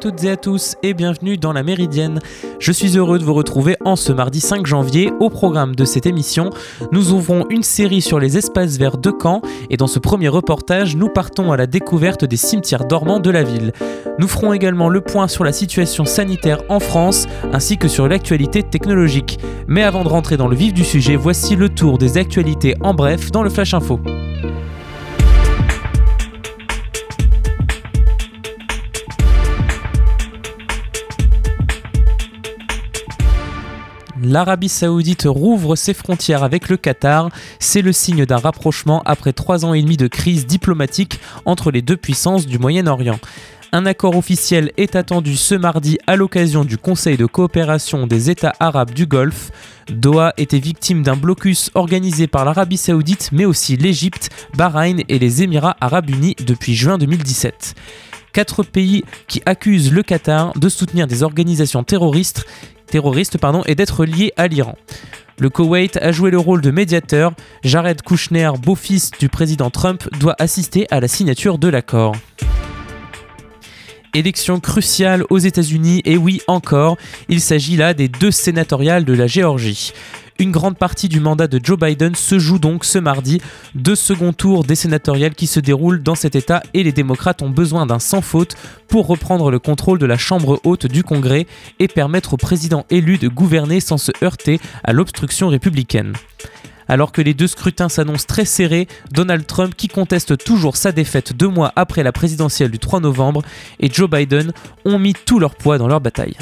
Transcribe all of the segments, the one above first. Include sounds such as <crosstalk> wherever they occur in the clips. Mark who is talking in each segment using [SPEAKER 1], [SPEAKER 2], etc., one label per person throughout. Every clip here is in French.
[SPEAKER 1] toutes et à tous et bienvenue dans la Méridienne. Je suis heureux de vous retrouver en ce mardi 5 janvier. Au programme de cette émission, nous ouvrons une série sur les espaces verts de Caen et dans ce premier reportage, nous partons à la découverte des cimetières dormants de la ville. Nous ferons également le point sur la situation sanitaire en France ainsi que sur l'actualité technologique. Mais avant de rentrer dans le vif du sujet, voici le tour des actualités en bref dans le Flash Info. l'Arabie saoudite rouvre ses frontières avec le Qatar. C'est le signe d'un rapprochement après trois ans et demi de crise diplomatique entre les deux puissances du Moyen-Orient. Un accord officiel est attendu ce mardi à l'occasion du Conseil de coopération des États arabes du Golfe. Doha était victime d'un blocus organisé par l'Arabie saoudite mais aussi l'Égypte, Bahreïn et les Émirats arabes unis depuis juin 2017 quatre pays qui accusent le Qatar de soutenir des organisations terroristes terroriste pardon, et d'être lié à l'Iran. Le Koweït a joué le rôle de médiateur. Jared Kushner, beau-fils du président Trump, doit assister à la signature de l'accord. Élection cruciale aux États-Unis, et oui encore, il s'agit là des deux sénatoriales de la Géorgie. Une grande partie du mandat de Joe Biden se joue donc ce mardi, deux second tours des sénatoriales qui se déroulent dans cet État et les démocrates ont besoin d'un sans faute pour reprendre le contrôle de la Chambre haute du Congrès et permettre au président élu de gouverner sans se heurter à l'obstruction républicaine. Alors que les deux scrutins s'annoncent très serrés, Donald Trump, qui conteste toujours sa défaite deux mois après la présidentielle du 3 novembre, et Joe Biden ont mis tout leur poids dans leur bataille.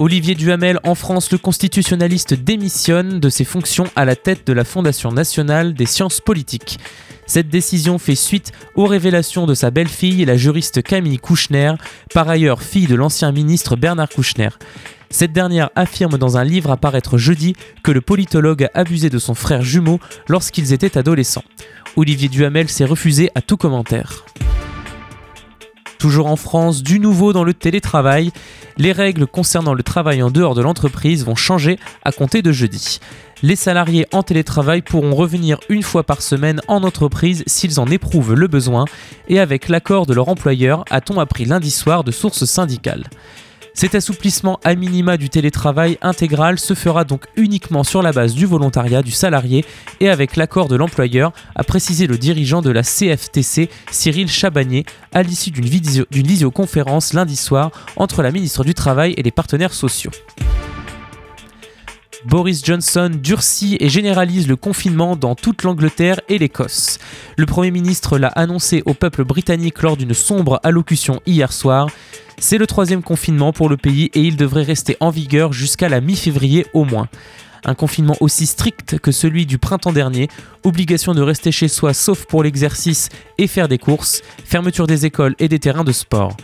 [SPEAKER 1] Olivier Duhamel, en France, le constitutionnaliste démissionne de ses fonctions à la tête de la Fondation nationale des sciences politiques. Cette décision fait suite aux révélations de sa belle-fille, la juriste Camille Kouchner, par ailleurs fille de l'ancien ministre Bernard Kouchner. Cette dernière affirme dans un livre à paraître jeudi que le politologue a abusé de son frère jumeau lorsqu'ils étaient adolescents. Olivier Duhamel s'est refusé à tout commentaire. Toujours en France, du nouveau dans le télétravail, les règles concernant le travail en dehors de l'entreprise vont changer à compter de jeudi. Les salariés en télétravail pourront revenir une fois par semaine en entreprise s'ils en éprouvent le besoin et avec l'accord de leur employeur, a-t-on appris lundi soir de sources syndicales. Cet assouplissement à minima du télétravail intégral se fera donc uniquement sur la base du volontariat du salarié et avec l'accord de l'employeur, a précisé le dirigeant de la CFTC, Cyril Chabagnier, à l'issue d'une visioconférence lundi soir entre la ministre du Travail et les partenaires sociaux. Boris Johnson durcit et généralise le confinement dans toute l'Angleterre et l'Écosse. Le Premier ministre l'a annoncé au peuple britannique lors d'une sombre allocution hier soir. C'est le troisième confinement pour le pays et il devrait rester en vigueur jusqu'à la mi-février au moins. Un confinement aussi strict que celui du printemps dernier, obligation de rester chez soi sauf pour l'exercice et faire des courses, fermeture des écoles et des terrains de sport.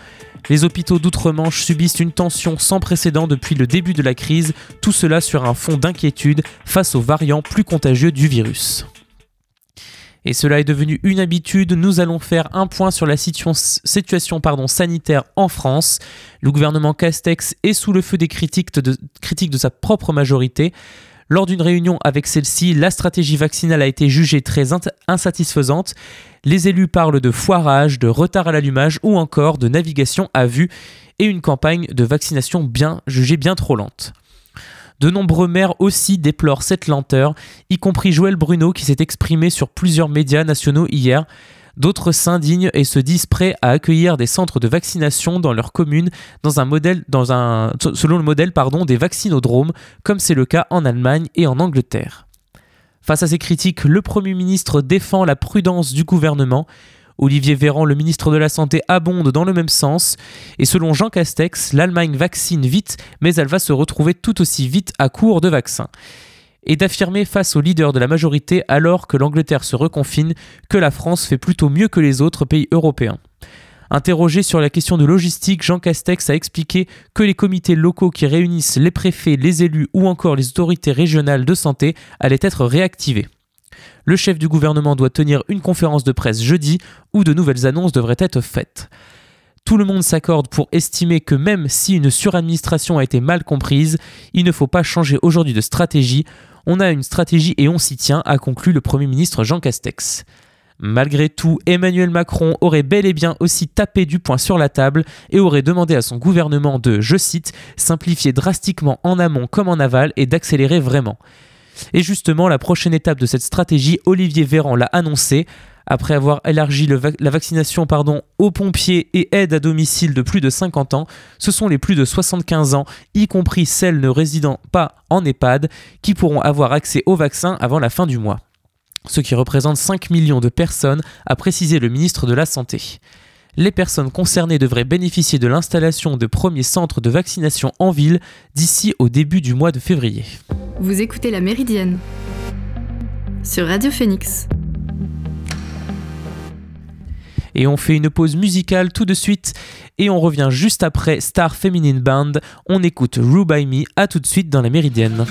[SPEAKER 1] Les hôpitaux d'outre-Manche subissent une tension sans précédent depuis le début de la crise, tout cela sur un fond d'inquiétude face aux variants plus contagieux du virus et cela est devenu une habitude, nous allons faire un point sur la situation sanitaire en France. Le gouvernement Castex est sous le feu des critiques de, critiques de sa propre majorité. Lors d'une réunion avec celle-ci, la stratégie vaccinale a été jugée très insatisfaisante. Les élus parlent de foirage, de retard à l'allumage ou encore de navigation à vue et une campagne de vaccination jugée bien trop lente. De nombreux maires aussi déplorent cette lenteur, y compris Joël Bruno qui s'est exprimé sur plusieurs médias nationaux hier. D'autres s'indignent et se disent prêts à accueillir des centres de vaccination dans leur commune selon le modèle des vaccinodromes, comme c'est le cas en Allemagne et en Angleterre. Face à ces critiques, le Premier ministre défend la prudence du gouvernement. Olivier Véran, le ministre de la Santé, abonde dans le même sens. Et selon Jean Castex, l'Allemagne vaccine vite, mais elle va se retrouver tout aussi vite à court de vaccins. Et d'affirmer face aux leaders de la majorité, alors que l'Angleterre se reconfine, que la France fait plutôt mieux que les autres pays européens. Interrogé sur la question de logistique, Jean Castex a expliqué que les comités locaux qui réunissent les préfets, les élus ou encore les autorités régionales de santé allaient être réactivés. Le chef du gouvernement doit tenir une conférence de presse jeudi où de nouvelles annonces devraient être faites. Tout le monde s'accorde pour estimer que même si une suradministration a été mal comprise, il ne faut pas changer aujourd'hui de stratégie. On a une stratégie et on s'y tient, a conclu le Premier ministre Jean Castex.
[SPEAKER 2] Malgré tout, Emmanuel Macron aurait bel et bien aussi tapé du poing sur la table et aurait demandé à son gouvernement de, je cite, simplifier drastiquement en amont comme en aval et d'accélérer vraiment. Et justement, la prochaine étape de cette stratégie, Olivier Véran l'a annoncé. Après avoir élargi la vaccination aux pompiers et aides à domicile de plus de 50 ans, ce sont les plus de 75 ans, y compris celles ne résidant pas en EHPAD, qui pourront avoir accès au vaccin avant la fin du mois. Ce qui représente 5 millions de personnes, a précisé le ministre de la Santé. Les personnes concernées devraient bénéficier de l'installation de premiers centres de vaccination en ville d'ici au début du mois de février.
[SPEAKER 3] Vous écoutez La Méridienne sur Radio Phoenix.
[SPEAKER 2] Et on fait une pause musicale tout de suite et on revient juste après Star Feminine Band. On écoute Rue by Me. À tout de suite dans la Méridienne.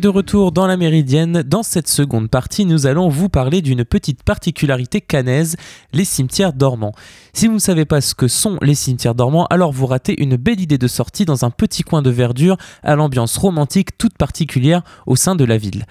[SPEAKER 2] De retour dans la Méridienne, dans cette seconde partie, nous allons vous parler d'une petite particularité canaise, les cimetières dormants. Si vous ne savez pas ce que sont les cimetières dormants, alors vous ratez une belle idée de sortie dans un petit coin de verdure à l'ambiance romantique toute particulière au sein de la ville.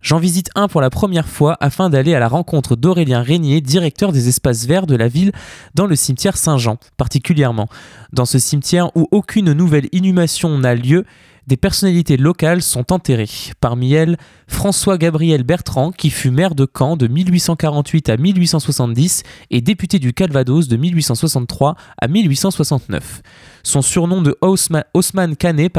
[SPEAKER 2] J'en visite un pour la première fois afin d'aller à la rencontre d'Aurélien Régnier, directeur des espaces verts de la ville dans le cimetière Saint-Jean particulièrement. Dans ce cimetière où aucune nouvelle inhumation n'a lieu,
[SPEAKER 1] des personnalités locales sont enterrées. Parmi elles, François-Gabriel Bertrand, qui fut maire de Caen de 1848 à 1870 et député du Calvados de 1863 à 1869. Son surnom de Haussmann Canet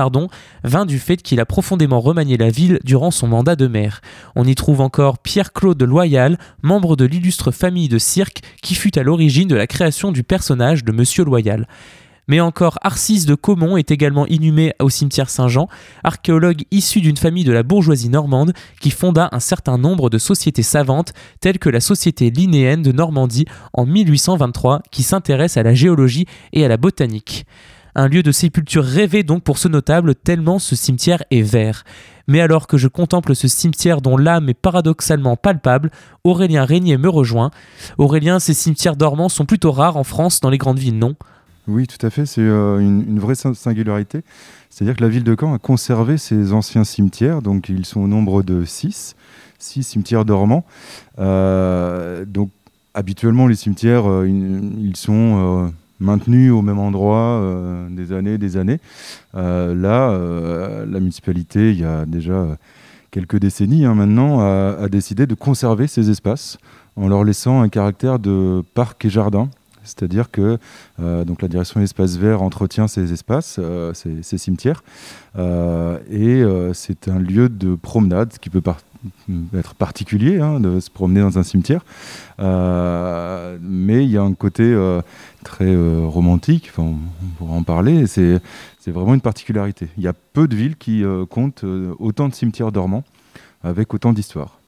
[SPEAKER 1] vint du fait qu'il a profondément remanié la ville durant son mandat de maire. On y trouve encore Pierre-Claude Loyal, membre de l'illustre famille de cirque qui fut à l'origine de la création du personnage de Monsieur Loyal. Mais encore, Arcis de Caumont est également inhumé au cimetière Saint-Jean, archéologue issu d'une famille de la bourgeoisie normande qui fonda un certain nombre de sociétés savantes telles que la Société linéenne de Normandie en 1823 qui s'intéresse à la géologie et à la botanique. Un lieu de sépulture rêvé donc pour ce notable tellement ce cimetière est vert. Mais alors que je contemple ce cimetière dont l'âme est paradoxalement palpable, Aurélien Régnier me rejoint. Aurélien, ces cimetières dormants sont plutôt rares en France dans les grandes villes, non?
[SPEAKER 4] Oui, tout à fait. C'est euh, une, vraie singularité. C'est-à-dire que la ville de Caen a conservé ses anciens cimetières. Donc, ils sont au nombre de six, six cimetières dormants. Euh, donc, habituellement, les cimetières, euh, ils, sont maintenus au même endroit des années, des années. là, la municipalité, il y a déjà quelques décennies hein, maintenant, a décidé de conserver ces espaces en leur laissant un caractère de parc et jardin c'est-à-dire que euh, donc la direction des espaces verts entretient ces espaces, euh, ces, cimetières, euh, et c'est un lieu de promenade qui peut être particulier hein, de se promener dans un cimetière, mais il y a un côté très romantique, on pourra en parler, c'est vraiment une particularité. Il y a peu de villes qui comptent autant de cimetières dormants avec autant d'histoires.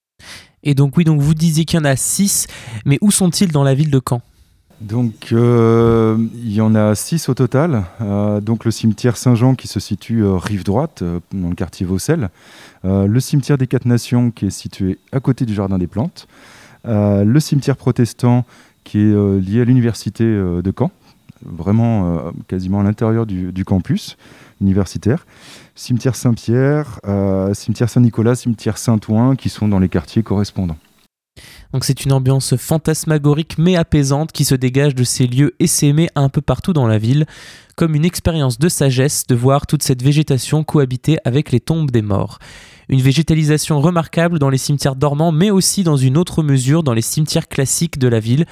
[SPEAKER 1] Et donc oui, donc vous disiez qu'il y en a six, mais où sont-ils dans la ville de Caen?
[SPEAKER 4] Donc, euh, il y en a six au total. Euh, donc, le cimetière Saint-Jean qui se situe euh, rive droite, dans le quartier Vaucelles. le cimetière des Quatre Nations qui est situé à côté du Jardin des Plantes. le cimetière protestant qui est lié à l'université de Caen, vraiment quasiment à l'intérieur du, du, campus universitaire. Cimetière Saint-Pierre, cimetière Saint-Nicolas, cimetière Saint-Ouen qui sont dans les quartiers correspondants.
[SPEAKER 1] Donc c'est une ambiance fantasmagorique mais apaisante qui se dégage de ces lieux essaimés un peu partout dans la ville, comme une expérience de sagesse de voir toute cette végétation cohabiter avec les tombes des morts. Une végétalisation remarquable dans les cimetières dormants mais aussi dans une autre mesure dans les cimetières classiques de la ville,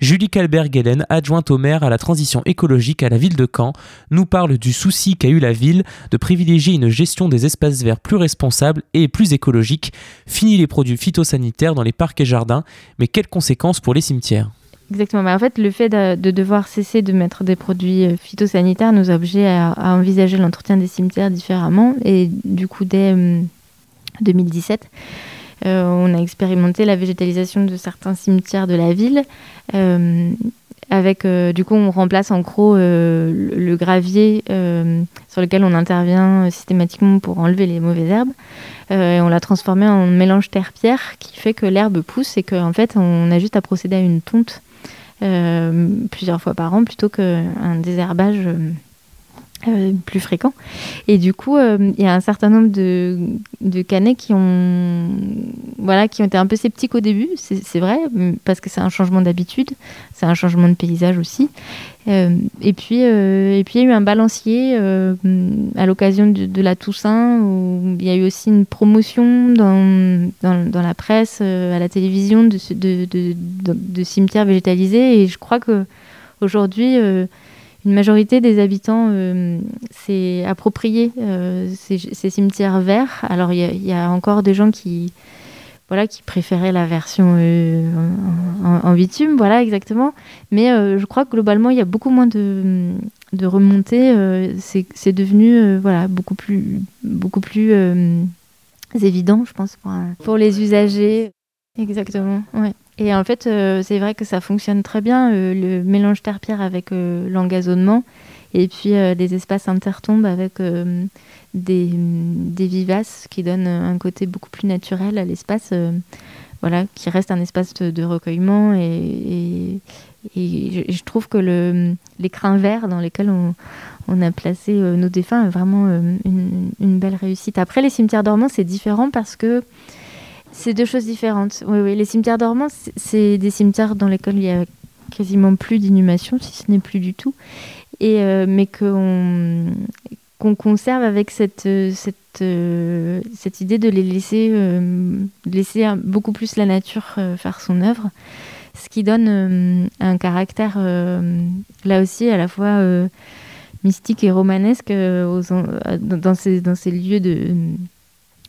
[SPEAKER 1] Julie Calberg-Hélène, adjointe au maire à la transition écologique à la ville de Caen, nous parle du souci qu'a eu la ville de privilégier une gestion des espaces verts plus responsable et plus écologique. Fini les produits phytosanitaires dans les parcs et jardins, mais quelles conséquences pour les cimetières?
[SPEAKER 5] Exactement. Bah, en fait, le fait de, devoir cesser de mettre des produits euh, phytosanitaires nous oblige à, à envisager l'entretien des cimetières différemment. Et du coup, dès 2017, hum, on a expérimenté la végétalisation de certains cimetières de la ville. Euh, avec, euh, du coup, on remplace en gros le, gravier sur lequel on intervient systématiquement pour enlever les mauvaises herbes. et on l'a transformé en mélange terre-pierre qui fait que l'herbe pousse et qu'en fait, on a juste à procéder à une tonte plusieurs fois par an plutôt qu'un désherbage euh, plus fréquent. Et du coup, euh, il y a un certain nombre de, de canets qui ont, voilà, qui ont été un peu sceptiques au début, c'est vrai, parce que c'est un changement d'habitude, c'est un changement de paysage aussi. Euh, et, puis, et puis, il y a eu un balancier à l'occasion de, la Toussaint, où il y a eu aussi une promotion dans, dans, la presse, à la télévision, de, de, de, cimetières végétalisés. Et je crois que aujourd'hui une majorité des habitants euh, s'est approprié euh, ces, cimetières verts. Alors il y, a encore des gens qui, voilà, qui préféraient la version euh, en, bitume, voilà exactement. Mais je crois que globalement il y a beaucoup moins de, de remontées. C'est devenu voilà beaucoup plus beaucoup plus évident, je pense, pour, pour les usagers. Exactement. Ouais. Et en fait, euh, c'est vrai que ça fonctionne très bien, euh, le mélange terre-pierre avec euh, l'engazonnement, et puis des espaces intertombes avec des, vivaces qui donnent un côté beaucoup plus naturel à l'espace, voilà, qui reste un espace de, recueillement. Et, je trouve que le, les crins verts dans lesquels on, a placé nos défunts est vraiment une, belle réussite. Après, les cimetières dormants, c'est différent parce que c'est deux choses différentes. Oui, oui. Les cimetières dormants, c'est des cimetières dans lesquels il y a quasiment plus d'inhumation, si ce n'est plus du tout, et euh, mais qu'on conserve avec cette, cette, cette idée de les laisser, laisser beaucoup plus la nature faire son œuvre, ce qui donne un caractère là aussi à la fois mystique et romanesque dans, ces, dans ces lieux de,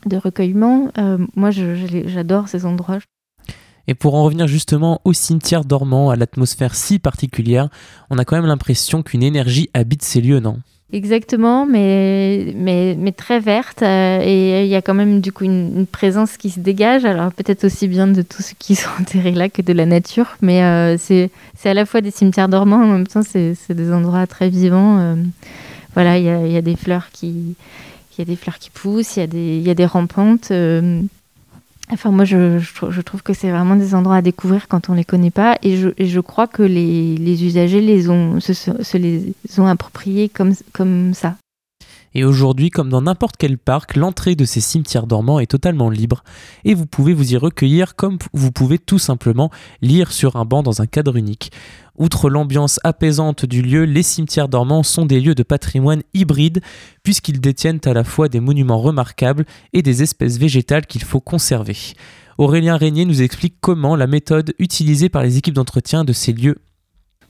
[SPEAKER 5] de recueillement. moi, j'adore ces endroits.
[SPEAKER 1] Et pour en revenir justement au cimetière dormant, à l'atmosphère si particulière, on a quand même l'impression qu'une énergie habite ces lieux, non?
[SPEAKER 5] Exactement, mais, mais, mais très verte. Euh, et il y a quand même du coup une, présence qui se dégage. Alors peut-être aussi bien de tous ceux qui <laughs> sont enterrés là que de la nature. Mais euh, c'est à la fois des cimetières dormants, en même temps c'est des endroits très vivants. Euh, voilà, il y a, y a, des fleurs qui... Il y a des fleurs qui poussent, il y, a des, il y a des rampantes. Enfin, moi, je, je, trouve que c'est vraiment des endroits à découvrir quand on les connaît pas, et je, et je crois que les, les, usagers les ont, se, se, les ont appropriés comme, comme ça.
[SPEAKER 1] Et aujourd'hui, comme dans n'importe quel parc, l'entrée de ces cimetières dormants est totalement libre, et vous pouvez vous y recueillir comme vous pouvez tout simplement lire sur un banc dans un cadre unique. Outre l'ambiance apaisante du lieu, les cimetières dormants sont des lieux de patrimoine hybride puisqu'ils détiennent à la fois des monuments remarquables et des espèces végétales qu'il faut conserver. Aurélien Régnier nous explique comment la méthode utilisée par les équipes d'entretien de ces lieux.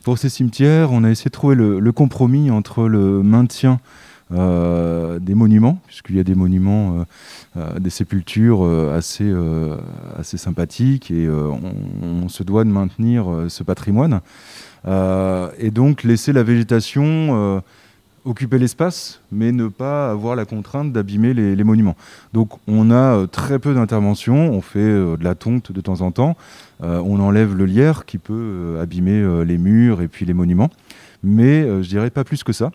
[SPEAKER 4] Pour ces cimetières, on a essayé de trouver le, compromis entre le maintien des monuments, puisqu'il y a des monuments, euh, euh, des sépultures assez, assez sympathiques et on, se doit de maintenir ce patrimoine. et donc laisser la végétation occuper l'espace, mais ne pas avoir la contrainte d'abîmer les, monuments. Donc on a très peu d'interventions, on fait de la tonte de temps en temps, on enlève le lierre qui peut abîmer les murs et puis les monuments, mais je dirais pas plus que ça.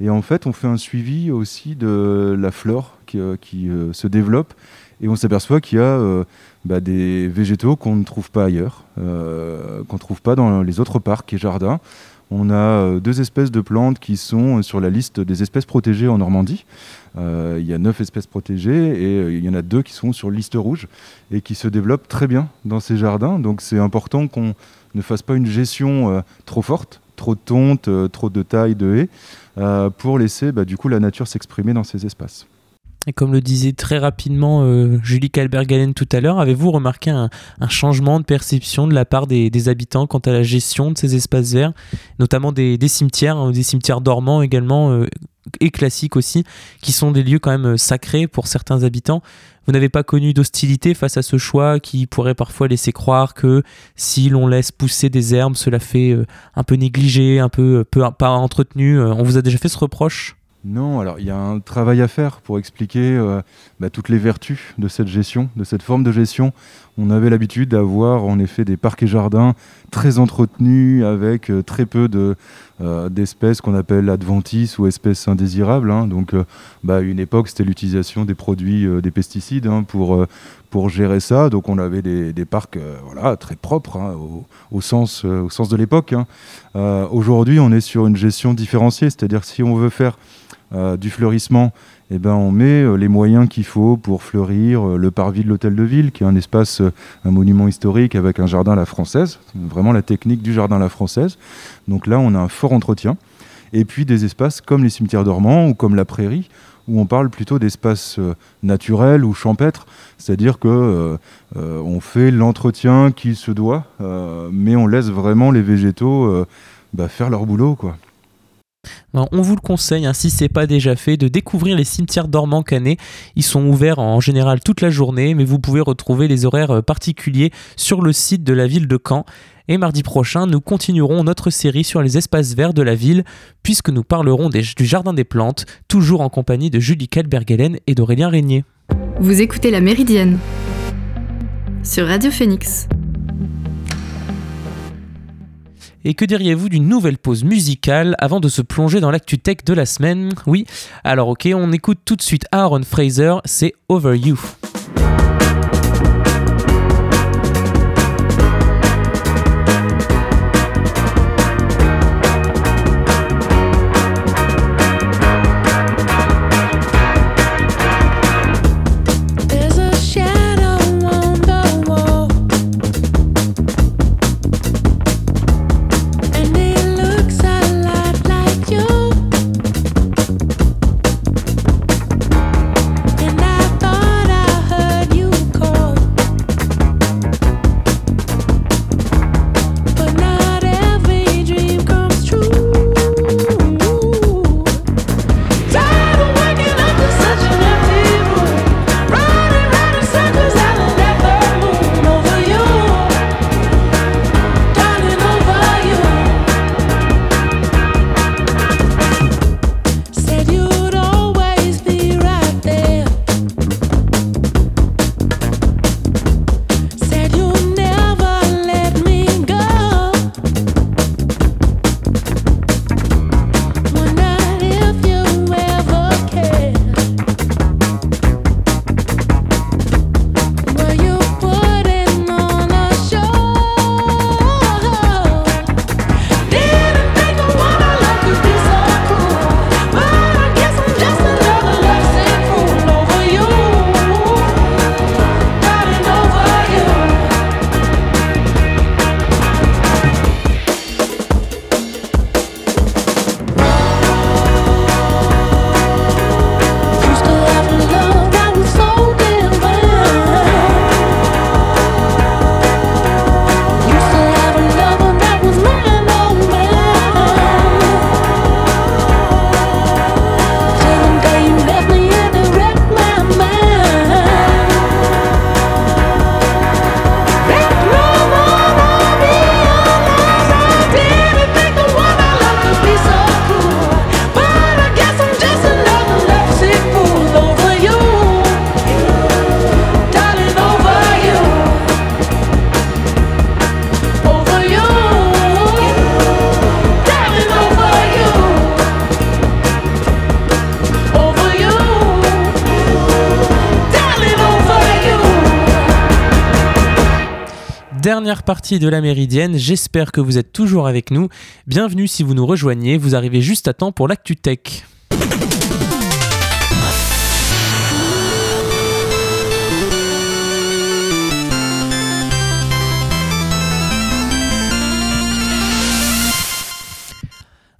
[SPEAKER 4] Et en fait, on fait un suivi aussi de la flore qui, euh, euh, se développe et on s'aperçoit qu'il y a euh, bah, des végétaux qu'on ne trouve pas ailleurs, qu'on ne trouve pas dans les autres parcs et jardins. On a deux espèces de plantes qui sont sur la liste des espèces protégées en Normandie. il y a neuf espèces protégées et il y en a deux qui sont sur liste rouge et qui se développent très bien dans ces jardins. Donc c'est important qu'on ne fasse pas une gestion trop forte, trop de tonte, trop de taille de haies, euh, pour laisser bah, du coup la nature s'exprimer dans ces espaces.
[SPEAKER 1] Et comme le disait très rapidement euh, Julie Calbergalen tout à l'heure, avez-vous remarqué un, changement de perception de la part des, habitants quant à la gestion de ces espaces verts, notamment des, cimetières, hein, des cimetières dormants également, euh, et classiques aussi, qui sont des lieux quand même sacrés pour certains habitants Vous n'avez pas connu d'hostilité face à ce choix qui pourrait parfois laisser croire que si l'on laisse pousser des herbes, cela fait un peu négligé, un peu, peu pas entretenu On vous a déjà fait ce reproche?
[SPEAKER 4] Non, alors il y a un travail à faire pour expliquer euh, bah, toutes les vertus de cette gestion, de cette forme de gestion. On avait l'habitude d'avoir en effet des parcs et jardins très entretenus avec euh, très peu de, euh, d'espèces qu'on appelle adventices ou espèces indésirables. Hein. Donc, bah, à une époque, c'était l'utilisation des produits, des pesticides hein, pour, pour gérer ça. Donc, on avait des, des parcs voilà, très propres hein, au, au, sens, au sens de l'époque. Aujourd'hui, on est sur une gestion différenciée, c'est-à-dire si on veut faire euh, du fleurissement, eh ben, on met euh, les moyens qu'il faut pour fleurir euh, le parvis de l'hôtel de ville, qui est un espace, un monument historique avec un jardin à la française, vraiment la technique du jardin à la française. Donc là, on a un fort entretien. Et puis des espaces comme les cimetières dormants ou comme la prairie, où on parle plutôt d'espaces naturels ou champêtres, c'est-à-dire que on fait l'entretien qu'il se doit, mais on laisse vraiment les végétaux bah, faire leur boulot, quoi.
[SPEAKER 1] Ben, on vous le conseille, hein, si ce n'est pas déjà fait, de découvrir les cimetières dormants canets. Ils sont ouverts en général toute la journée, mais vous pouvez retrouver les horaires euh, particuliers sur le site de la ville de Caen. Et mardi prochain, nous continuerons notre série sur les espaces verts de la ville, puisque nous parlerons du Jardin des Plantes, toujours en compagnie de Julie Kalbergelen et d'Aurélien Régnier.
[SPEAKER 3] Vous écoutez La Méridienne sur Radio Phoenix.
[SPEAKER 1] Et que diriez-vous d'une nouvelle pause musicale avant de se plonger dans l'actu tech de la semaine? Oui, alors ok, on écoute tout de suite Aaron Fraser, c'est Over You. Dernière partie de la méridienne, j'espère que vous êtes toujours avec nous. Bienvenue si vous nous rejoignez, vous arrivez juste à temps pour l'actu tech.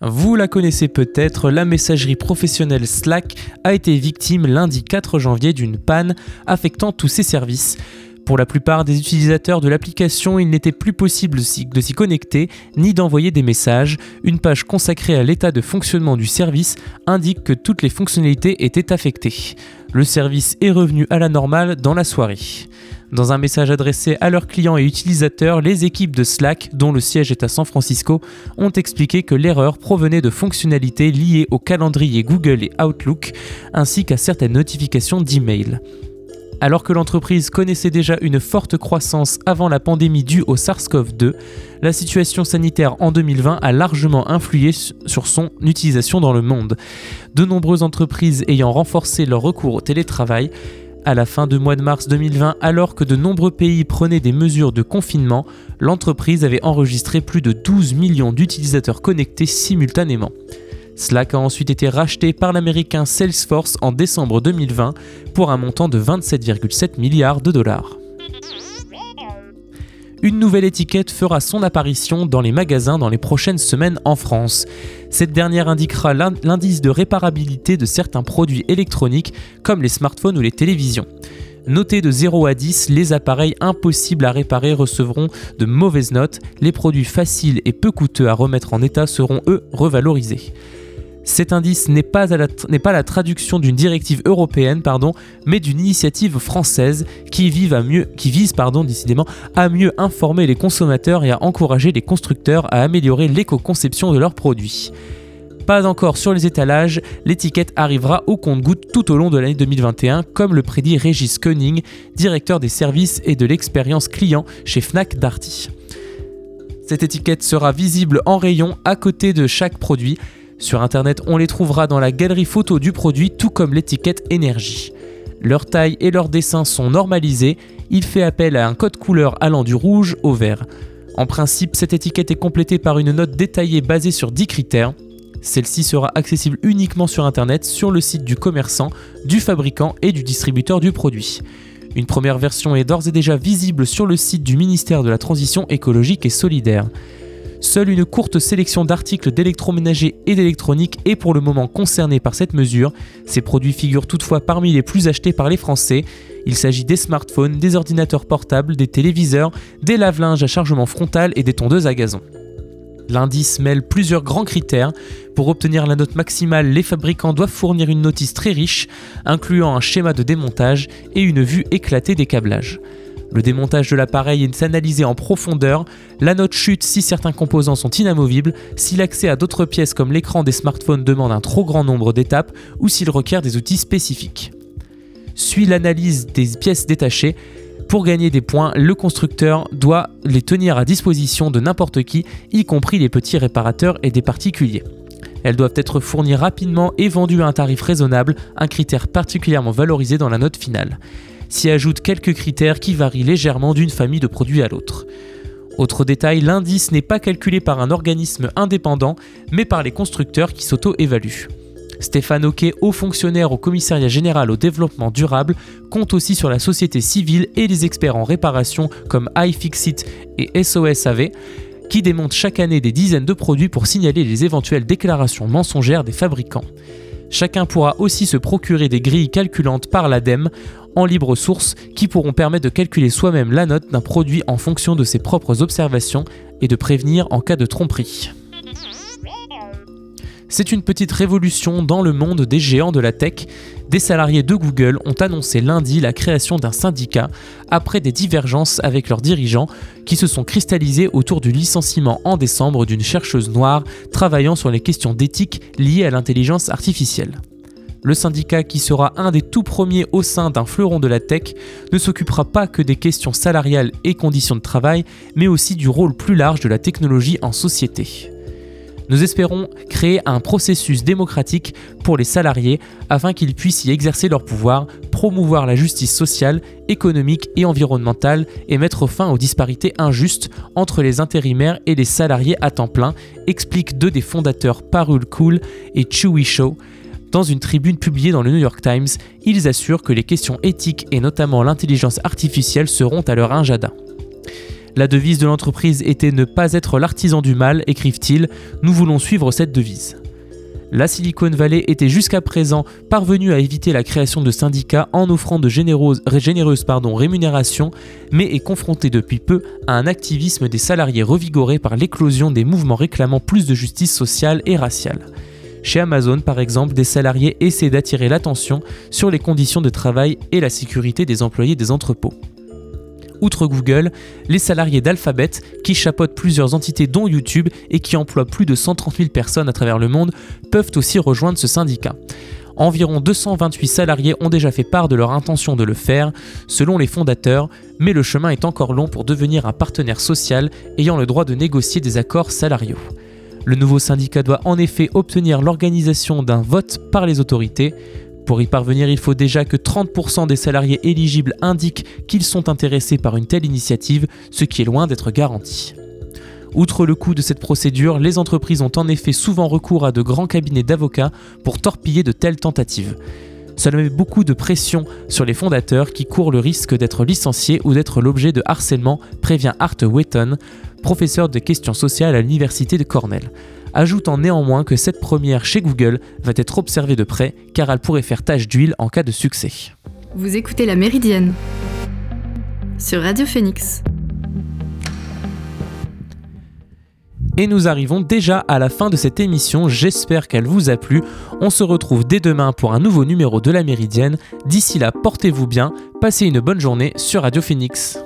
[SPEAKER 1] Vous la connaissez peut-être, la messagerie professionnelle Slack a été victime lundi 4 janvier d'une panne affectant tous ses services. Pour la plupart des utilisateurs de l'application, il n'était plus possible de s'y connecter ni d'envoyer des messages. Une page consacrée à l'état de fonctionnement du service indique que toutes les fonctionnalités étaient affectées. Le service est revenu à la normale dans la soirée. Dans un message adressé à leurs clients et utilisateurs, les équipes de Slack, dont le siège est à San Francisco, ont expliqué que l'erreur provenait de fonctionnalités liées au calendrier Google et Outlook, ainsi qu'à certaines notifications d'email. Alors que l'entreprise connaissait déjà une forte croissance avant la pandémie due au SARS-CoV-2, la situation sanitaire en 2020 a largement influé sur son utilisation dans le monde. De nombreuses entreprises ayant renforcé leur recours au télétravail, à la fin du mois de mars 2020, alors que de nombreux pays prenaient des mesures de confinement, l'entreprise avait enregistré plus de 12 millions d'utilisateurs connectés simultanément. Slack a ensuite été racheté par l'américain Salesforce en décembre 2020 pour un montant de 27,7 milliards de dollars. Une nouvelle étiquette fera son apparition dans les magasins dans les prochaines semaines en France. Cette dernière indiquera l'indice de réparabilité de certains produits électroniques comme les smartphones ou les télévisions. Notés de 0 à 10, les appareils impossibles à réparer recevront de mauvaises notes, les produits faciles et peu coûteux à remettre en état seront eux revalorisés. Cet indice n'est pas, la traduction d'une directive européenne, mais d'une initiative française qui, vise à mieux informer les consommateurs et à encourager les constructeurs à améliorer l'éco-conception de leurs produits. Pas encore sur les étalages, l'étiquette arrivera au compte-goutte tout au long de l'année 2021, comme le prédit Régis Koenig, directeur des services et de l'expérience client chez Fnac Darty. Cette étiquette sera visible en rayon à côté de chaque produit sur internet, on les trouvera dans la galerie photo du produit, tout comme l'étiquette énergie. Leur taille et leur dessin sont normalisés, il fait appel à un code couleur allant du rouge au vert. En principe, cette étiquette est complétée par une note détaillée basée sur 10 critères. Celle-ci sera accessible uniquement sur Internet, sur le site du commerçant, du fabricant et du distributeur du produit. Une première version est d'ores et déjà visible sur le site du ministère de la Transition écologique et solidaire. Seule une courte sélection d'articles d'électroménager et d'électronique est pour le moment concernée par cette mesure. Ces produits figurent toutefois parmi les plus achetés par les Français. Il s'agit des smartphones, des ordinateurs portables, des téléviseurs, des lave-linges à chargement frontal et des tondeuses à gazon. L'indice mêle plusieurs grands critères. Pour obtenir la note maximale, les fabricants doivent fournir une notice très riche, incluant un schéma de démontage et une vue éclatée des câblages. Le démontage de l'appareil est analysé en profondeur, la note chute si certains composants sont inamovibles, si l'accès à d'autres pièces comme l'écran des smartphones demande un trop grand nombre d'étapes ou s'il requiert des outils spécifiques. Suit l'analyse des pièces détachées. Pour gagner des points, le constructeur doit les tenir à disposition de n'importe qui, y compris les petits réparateurs et des particuliers. Elles doivent être fournies rapidement et vendues à un tarif raisonnable, un critère particulièrement valorisé dans la note finale s'y ajoutent quelques critères qui varient légèrement d'une famille de produits à l'autre. Autre détail, l'indice n'est pas calculé par un organisme indépendant, mais par les constructeurs qui s'auto-évaluent. Stéphane Oquet, haut fonctionnaire au commissariat général au développement durable, compte aussi sur la société civile et les experts en réparation comme iFixit et SOSAV, qui démontent chaque année des dizaines de produits pour signaler les éventuelles déclarations mensongères des fabricants. Chacun pourra aussi se procurer des grilles calculantes par l'ADEME en libre source qui pourront permettre de calculer soi-même la note d'un produit en fonction de ses propres observations et de prévenir en cas de tromperie. C'est une petite révolution dans le monde des géants de la tech. Des salariés de Google ont annoncé lundi la création d'un syndicat après des divergences avec leurs dirigeants qui se sont cristallisés autour du licenciement en décembre d'une chercheuse noire travaillant sur les questions d'éthique liées à l'intelligence artificielle. Le syndicat, qui sera un des tout premiers au sein d'un fleuron de la tech, ne s'occupera pas que des questions salariales et conditions de travail, mais aussi du rôle plus large de la technologie en société. Nous espérons créer un processus démocratique pour les salariés afin qu'ils puissent y exercer leur pouvoir, promouvoir la justice sociale, économique et environnementale et mettre fin aux disparités injustes entre les intérimaires et les salariés à temps plein, expliquent deux des fondateurs Parul Cool et Chewy Show. Dans une tribune publiée dans le New York Times, ils assurent que les questions éthiques et notamment l'intelligence artificielle seront à leur agenda. La devise de l'entreprise était ne pas être l'artisan du mal, écrivent-ils, nous voulons suivre cette devise. La Silicon Valley était jusqu'à présent parvenue à éviter la création de syndicats en offrant de généreuses, rémunérations, mais est confrontée depuis peu à un activisme des salariés revigoré par l'éclosion des mouvements réclamant plus de justice sociale et raciale. Chez Amazon, par exemple, des salariés essaient d'attirer l'attention sur les conditions de travail et la sécurité des employés des entrepôts. Outre Google, les salariés d'Alphabet, qui chapeautent plusieurs entités dont YouTube et qui emploient plus de 130 000 personnes à travers le monde, peuvent aussi rejoindre ce syndicat. Environ 228 salariés ont déjà fait part de leur intention de le faire, selon les fondateurs, mais le chemin est encore long pour devenir un partenaire social ayant le droit de négocier des accords salariaux. Le nouveau syndicat doit en effet obtenir l'organisation d'un vote par les autorités, pour y parvenir, il faut déjà que 30% des salariés éligibles indiquent qu'ils sont intéressés par une telle initiative, ce qui est loin d'être garanti. Outre le coût de cette procédure, les entreprises ont en effet souvent recours à de grands cabinets d'avocats pour torpiller de telles tentatives. Cela met beaucoup de pression sur les fondateurs qui courent le risque d'être licenciés ou d'être l'objet de harcèlement, prévient Art Wetton, professeur de questions sociales à l'université de Cornell ajoutant néanmoins que cette première chez Google va être observée de près car elle pourrait faire tache d'huile en cas de succès.
[SPEAKER 3] Vous écoutez La Méridienne sur Radio Phoenix.
[SPEAKER 1] Et nous arrivons déjà à la fin de cette émission, j'espère qu'elle vous a plu. On se retrouve dès demain pour un nouveau numéro de La Méridienne. D'ici là, portez-vous bien, passez une bonne journée sur Radio Phoenix.